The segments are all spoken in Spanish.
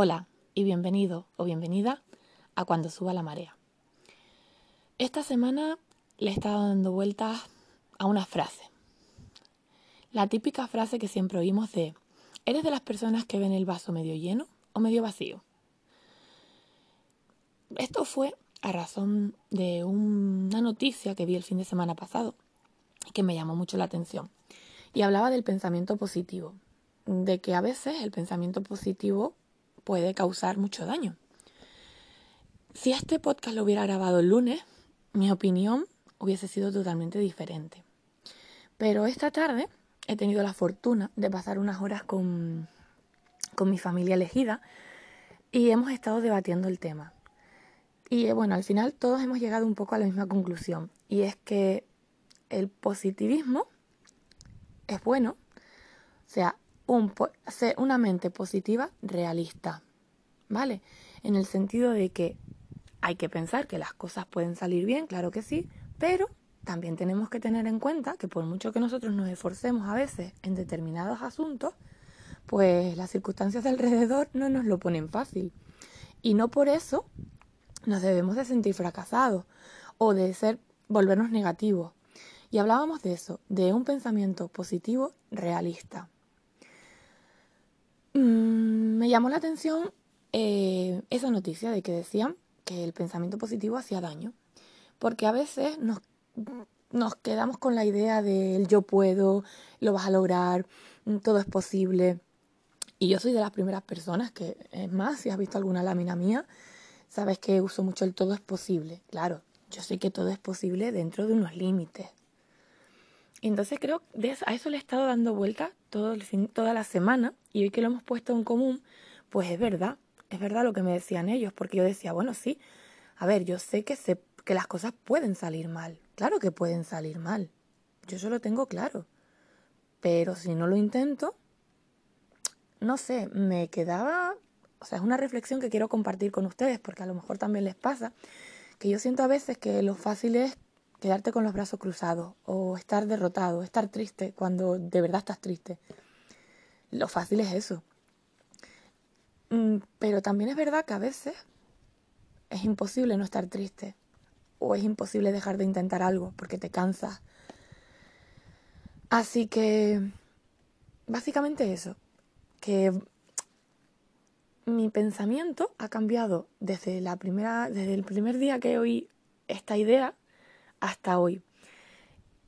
Hola y bienvenido o bienvenida a Cuando suba la marea. Esta semana le he estado dando vueltas a una frase. La típica frase que siempre oímos de ¿eres de las personas que ven el vaso medio lleno o medio vacío? Esto fue a razón de una noticia que vi el fin de semana pasado que me llamó mucho la atención. Y hablaba del pensamiento positivo, de que a veces el pensamiento positivo puede causar mucho daño. Si este podcast lo hubiera grabado el lunes, mi opinión hubiese sido totalmente diferente. Pero esta tarde he tenido la fortuna de pasar unas horas con, con mi familia elegida y hemos estado debatiendo el tema. Y eh, bueno, al final todos hemos llegado un poco a la misma conclusión y es que el positivismo es bueno, o sea, un, una mente positiva realista, ¿vale? En el sentido de que hay que pensar que las cosas pueden salir bien, claro que sí, pero también tenemos que tener en cuenta que por mucho que nosotros nos esforcemos a veces en determinados asuntos, pues las circunstancias de alrededor no nos lo ponen fácil. Y no por eso nos debemos de sentir fracasados o de ser volvernos negativos. Y hablábamos de eso, de un pensamiento positivo realista. Mm, me llamó la atención eh, esa noticia de que decían que el pensamiento positivo hacía daño, porque a veces nos, nos quedamos con la idea del yo puedo, lo vas a lograr, mm, todo es posible. Y yo soy de las primeras personas que, es más, si has visto alguna lámina mía, sabes que uso mucho el todo es posible. Claro, yo sé que todo es posible dentro de unos límites. Entonces creo que a eso le he estado dando vuelta todo el fin, toda la semana y hoy que lo hemos puesto en común, pues es verdad, es verdad lo que me decían ellos, porque yo decía, bueno, sí, a ver, yo sé que, sé que las cosas pueden salir mal, claro que pueden salir mal, yo eso lo tengo claro, pero si no lo intento, no sé, me quedaba, o sea, es una reflexión que quiero compartir con ustedes, porque a lo mejor también les pasa, que yo siento a veces que lo fácil es quedarte con los brazos cruzados o estar derrotado, estar triste cuando de verdad estás triste. Lo fácil es eso. Mm, pero también es verdad que a veces es imposible no estar triste o es imposible dejar de intentar algo porque te cansas. Así que básicamente eso, que mi pensamiento ha cambiado desde la primera desde el primer día que oí esta idea hasta hoy.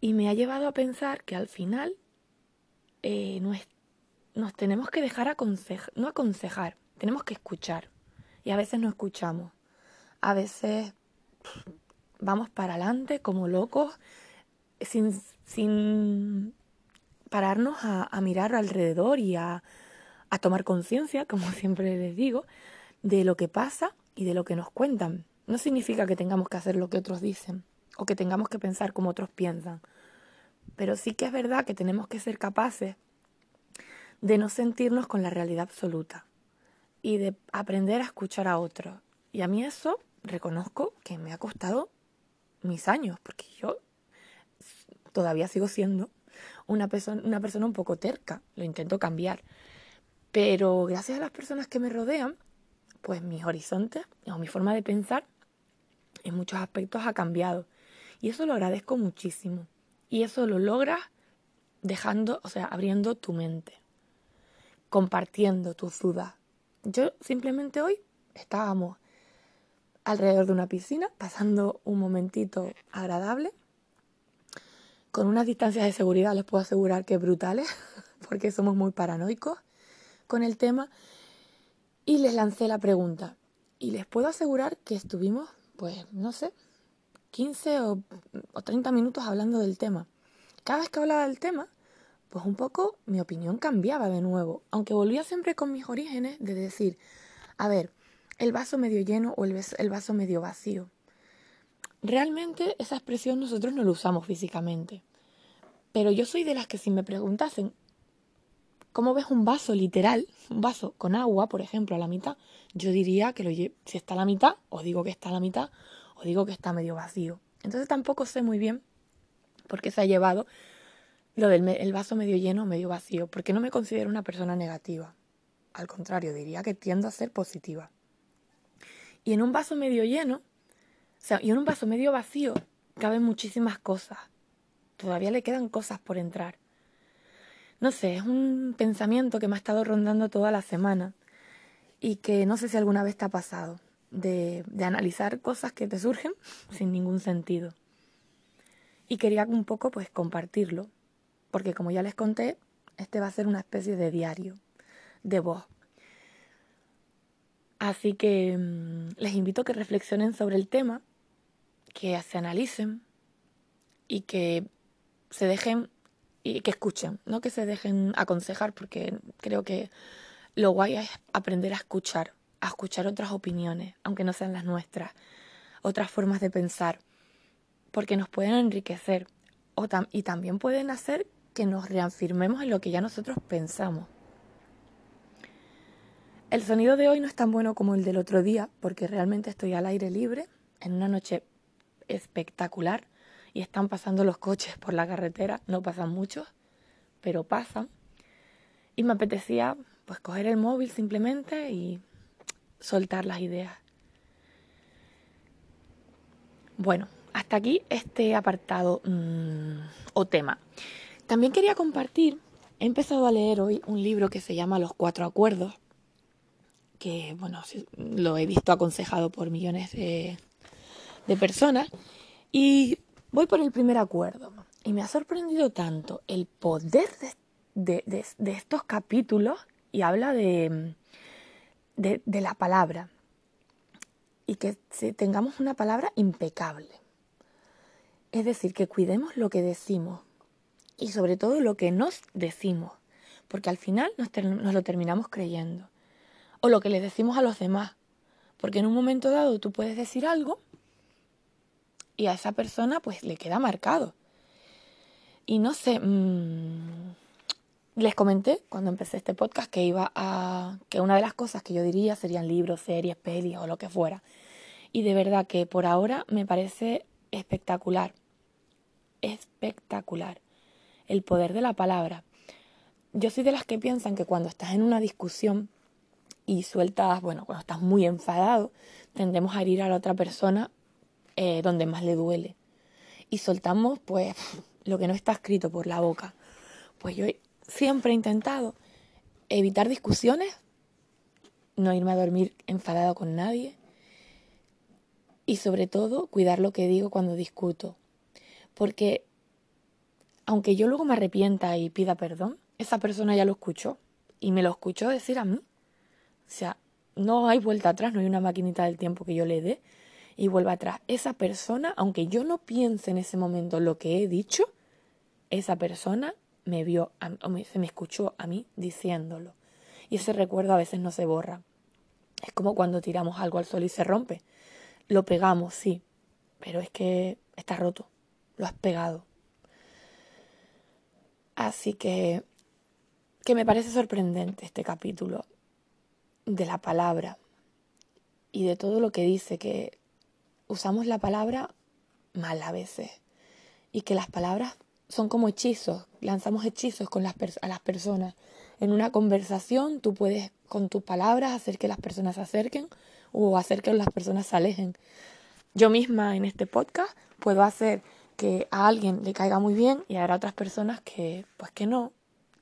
Y me ha llevado a pensar que al final eh, nos tenemos que dejar aconsejar, no aconsejar, tenemos que escuchar. Y a veces no escuchamos. A veces vamos para adelante como locos sin, sin pararnos a, a, mirar alrededor y a, a tomar conciencia, como siempre les digo, de lo que pasa y de lo que nos cuentan. No significa que tengamos que hacer lo que otros dicen, o que tengamos que pensar como otros piensan. Pero sí que es verdad que tenemos que ser capaces de no sentirnos con la realidad absoluta y de aprender a escuchar a otros. Y a mí eso reconozco que me ha costado mis años, porque yo todavía sigo siendo una persona, una persona un poco terca, lo intento cambiar. Pero gracias a las personas que me rodean, pues mis horizontes o mi forma de pensar en muchos aspectos ha cambiado. Y eso lo agradezco muchísimo. Y eso lo logras dejando, o sea, abriendo tu mente, compartiendo tus dudas. Yo simplemente hoy estábamos alrededor de una piscina, pasando un momentito agradable, con unas distancias de seguridad, les puedo asegurar que brutales, porque somos muy paranoicos con el tema, y les lancé la pregunta. Y les puedo asegurar que estuvimos, pues, no sé, 15 o, 30 minutos hablando del tema. Cada vez que hablaba del tema, pues un poco mi opinión cambiaba de nuevo, aunque volvía siempre con mis orígenes de decir, a ver, el vaso medio lleno o el vaso, el vaso medio vacío. Realmente esa expresión nosotros no la usamos físicamente, pero yo soy de las que si me preguntasen, ¿cómo ves un vaso literal, un vaso con agua, por ejemplo, a la mitad? Yo diría que lo, si está a la mitad, os digo que está a la mitad, o digo que está medio vacío. Entonces tampoco sé muy bien por qué se ha llevado lo del el vaso medio lleno o medio vacío, porque no me considero una persona negativa. al contrario, diría que tiendo a ser positiva. Y en un vaso medio lleno, o sea, y en un vaso medio vacío, caben muchísimas cosas. Todavía le quedan cosas por entrar. No sé, es un pensamiento que me ha estado rondando toda la semana y que no sé si alguna vez te ha pasado, de, analizar cosas que te surgen sin ningún sentido. Y quería un poco pues compartirlo, porque como ya les conté, este va a ser una especie de diario de voz. Así que mm, les invito a que reflexionen sobre el tema, que se analicen y que se dejen y que escuchen, no que se dejen aconsejar, porque creo que lo guay es aprender a escuchar, a escuchar otras opiniones, aunque no sean las nuestras, otras formas de pensar, porque nos pueden enriquecer y también pueden hacer que nos reafirmemos en lo que ya nosotros pensamos. El sonido de hoy no es tan bueno como el del otro día, porque realmente estoy al aire libre, en una noche espectacular, y están pasando los coches por la carretera, no pasan muchos, pero pasan. Y me apetecía pues coger el móvil simplemente y soltar las ideas. Bueno, hasta aquí este apartado mm, o tema. También quería compartir, he empezado a leer hoy un libro que se llama Los Cuatro Acuerdos, que bueno, lo he visto aconsejado por millones de, de personas, y Voy por el primer acuerdo y me ha sorprendido tanto el poder de, estos capítulos y habla de, de, la palabra y que tengamos una palabra impecable. Es decir, que cuidemos lo que decimos y sobre todo lo que nos decimos, porque al final nos, lo terminamos creyendo. O lo que le decimos a los demás, porque en un momento dado tú puedes decir algo y a esa persona pues le queda marcado. Y no sé, mmm, les comenté cuando empecé este podcast que iba a que una de las cosas que yo diría serían libros, series, pelis o lo que fuera. Y de verdad que por ahora me parece espectacular. Espectacular. El poder de la palabra. Yo soy de las que piensan que cuando estás en una discusión y sueltas, bueno, cuando estás muy enfadado, tendemos a herir a la otra persona eh, donde más le duele. Y soltamos, pues, lo que no está escrito por la boca. Pues yo siempre he intentado evitar discusiones, no irme a dormir enfadado con nadie y sobre todo cuidar lo que digo cuando discuto. Porque aunque yo luego me arrepienta y pida perdón, esa persona ya lo escuchó y me lo escuchó decir a mí. O sea, no hay vuelta atrás, no hay una maquinita del tiempo que yo le dé y vuelva atrás. Esa persona, aunque yo no piense en ese momento lo que he dicho, esa persona me vio, se me escuchó a mí diciéndolo. Y ese recuerdo a veces no se borra. Es como cuando tiramos algo al sol y se rompe. Lo pegamos, sí, pero es que está roto. Lo has pegado. Así que, que me parece sorprendente este capítulo de la palabra y de todo lo que dice, que usamos la palabra mal a veces y que las palabras son como hechizos, lanzamos hechizos con las a las personas. En una conversación tú puedes con tus palabras hacer que las personas se acerquen o hacer que las personas se alejen. Yo misma en este podcast puedo hacer que a alguien le caiga muy bien y habrá otras personas que pues que no,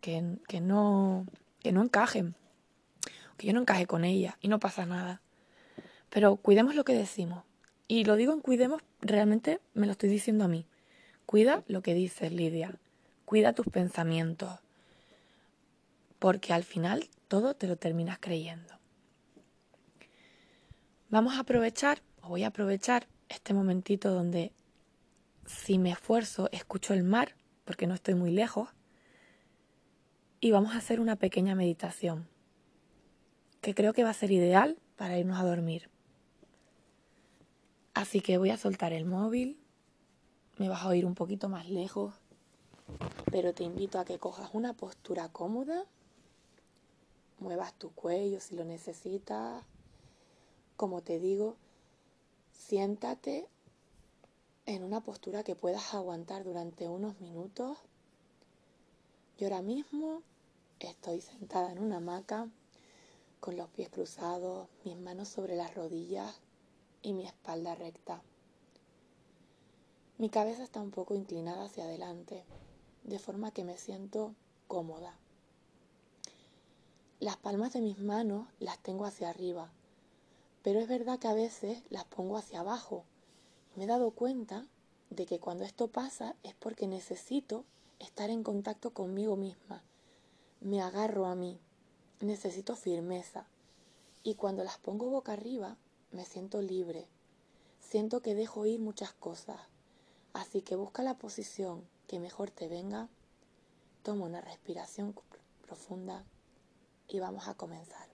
que, que no, que no encajen, que yo no encaje con ella y no pasa nada. Pero cuidemos lo que decimos, y lo digo en cuidemos, realmente me lo estoy diciendo a mí. Cuida lo que dices, Lidia. Cuida tus pensamientos. Porque al final todo te lo terminas creyendo. Vamos a aprovechar, o voy a aprovechar este momentito donde si me esfuerzo escucho el mar, porque no estoy muy lejos, y vamos a hacer una pequeña meditación, que creo que va a ser ideal para irnos a dormir. Así que voy a soltar el móvil, me vas a oír un poquito más lejos, pero te invito a que cojas una postura cómoda, muevas tu cuello si lo necesitas, como te digo, siéntate en una postura que puedas aguantar durante unos minutos. Yo ahora mismo estoy sentada en una hamaca con los pies cruzados, mis manos sobre las rodillas y mi espalda recta. Mi cabeza está un poco inclinada hacia adelante, de forma que me siento cómoda. Las palmas de mis manos las tengo hacia arriba, pero es verdad que a veces las pongo hacia abajo. Me he dado cuenta de que cuando esto pasa es porque necesito estar en contacto conmigo misma. Me agarro a mí, necesito firmeza. Y cuando las pongo boca arriba, me siento libre. Siento que dejo ir muchas cosas. Así que busca la posición que mejor te venga. Toma una respiración profunda y vamos a comenzar.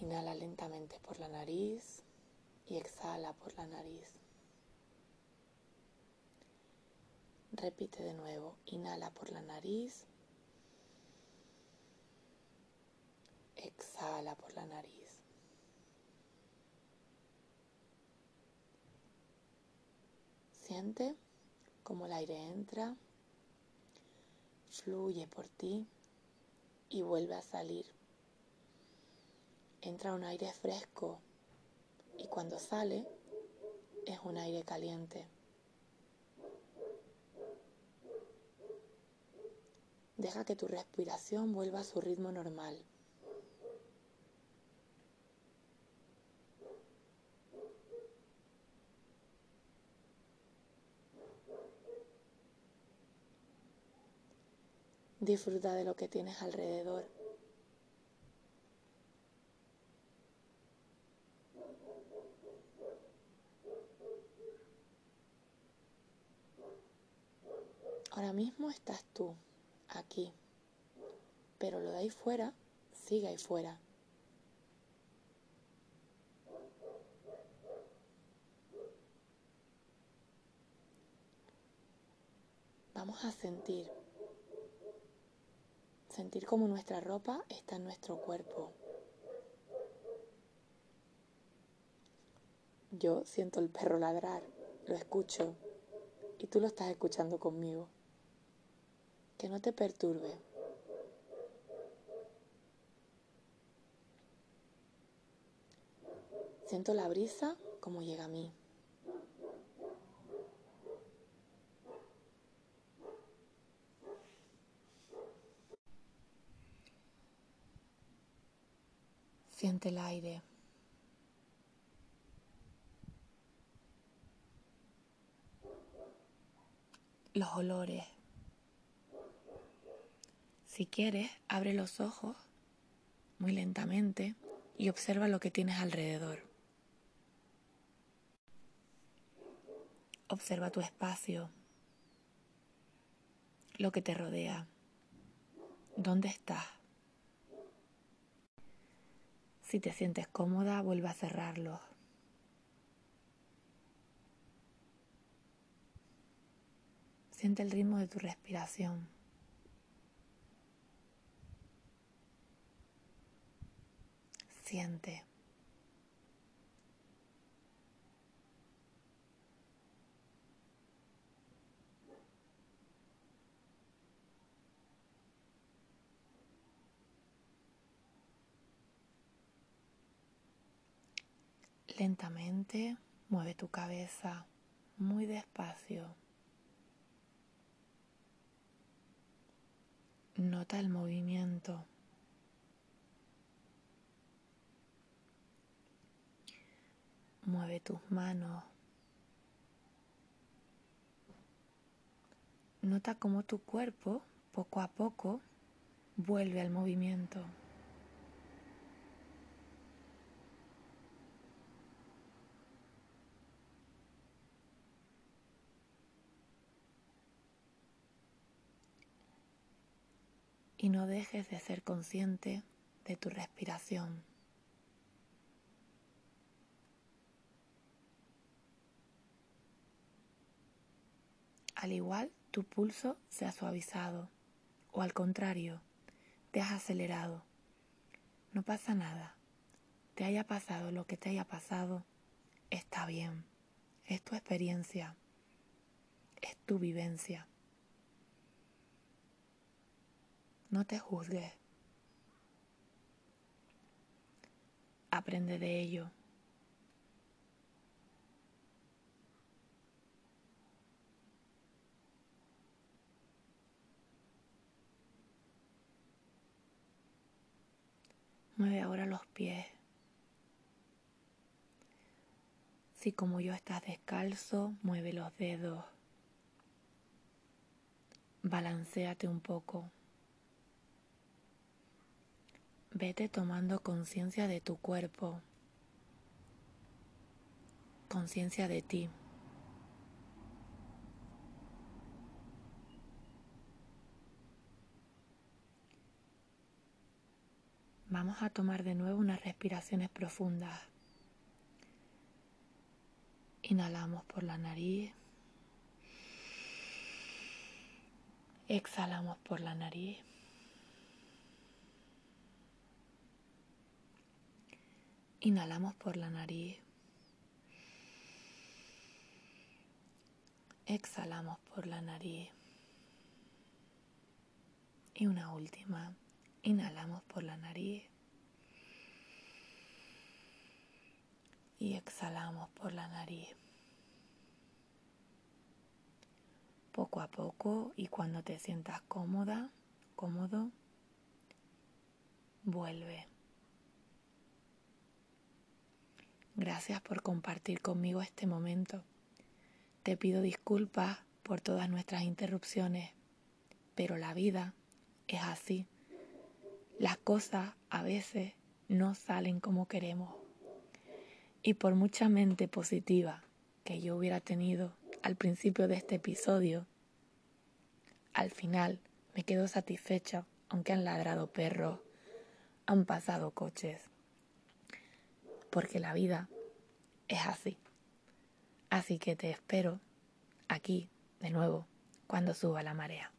Inhala lentamente por la nariz y exhala por la nariz. Repite de nuevo, inhala por la nariz, exhala por la nariz. Siente cómo el aire entra, fluye por ti y vuelve a salir. Entra un aire fresco y cuando sale es un aire caliente. Deja que tu respiración vuelva a su ritmo normal. Disfruta de lo que tienes alrededor. Ahora mismo estás tú, aquí, pero lo de ahí fuera sigue ahí fuera. Vamos a sentir, sentir como nuestra ropa está en nuestro cuerpo. Yo siento el perro ladrar, lo escucho y tú lo estás escuchando conmigo que no te perturbe. Siento la brisa como llega a mí. Siente el aire. Los olores. Si quieres, abre los ojos muy lentamente y observa lo que tienes alrededor. Observa tu espacio, lo que te rodea, dónde estás. Si te sientes cómoda, vuelve a cerrarlos. Siente el ritmo de tu respiración. Siente. Lentamente mueve tu cabeza muy despacio. Nota el movimiento. Mueve tus manos. Nota cómo tu cuerpo poco a poco vuelve al movimiento. Y no dejes de ser consciente de tu respiración. Al igual, tu pulso se ha suavizado o al contrario, te has acelerado. No pasa nada. Te haya pasado lo que te haya pasado, está bien. Es tu experiencia. Es tu vivencia. No te juzgues. Aprende de ello. Mueve ahora los pies. Si como yo estás descalzo, mueve los dedos. Balanceate un poco. Vete tomando conciencia de tu cuerpo, conciencia de ti. Vamos a tomar de nuevo unas respiraciones profundas. Inhalamos por la nariz. Exhalamos por la nariz. Inhalamos por la nariz. Exhalamos por la nariz. Y una última. Inhalamos por la nariz. Y exhalamos por la nariz. Poco a poco y cuando te sientas cómoda, cómodo, vuelve. Gracias por compartir conmigo este momento. Te pido disculpas por todas nuestras interrupciones, pero la vida es así. Las cosas a veces no salen como queremos. Y por mucha mente positiva que yo hubiera tenido al principio de este episodio, al final me quedo satisfecha, aunque han ladrado perros, han pasado coches, porque la vida es así. Así que te espero aquí de nuevo cuando suba la marea.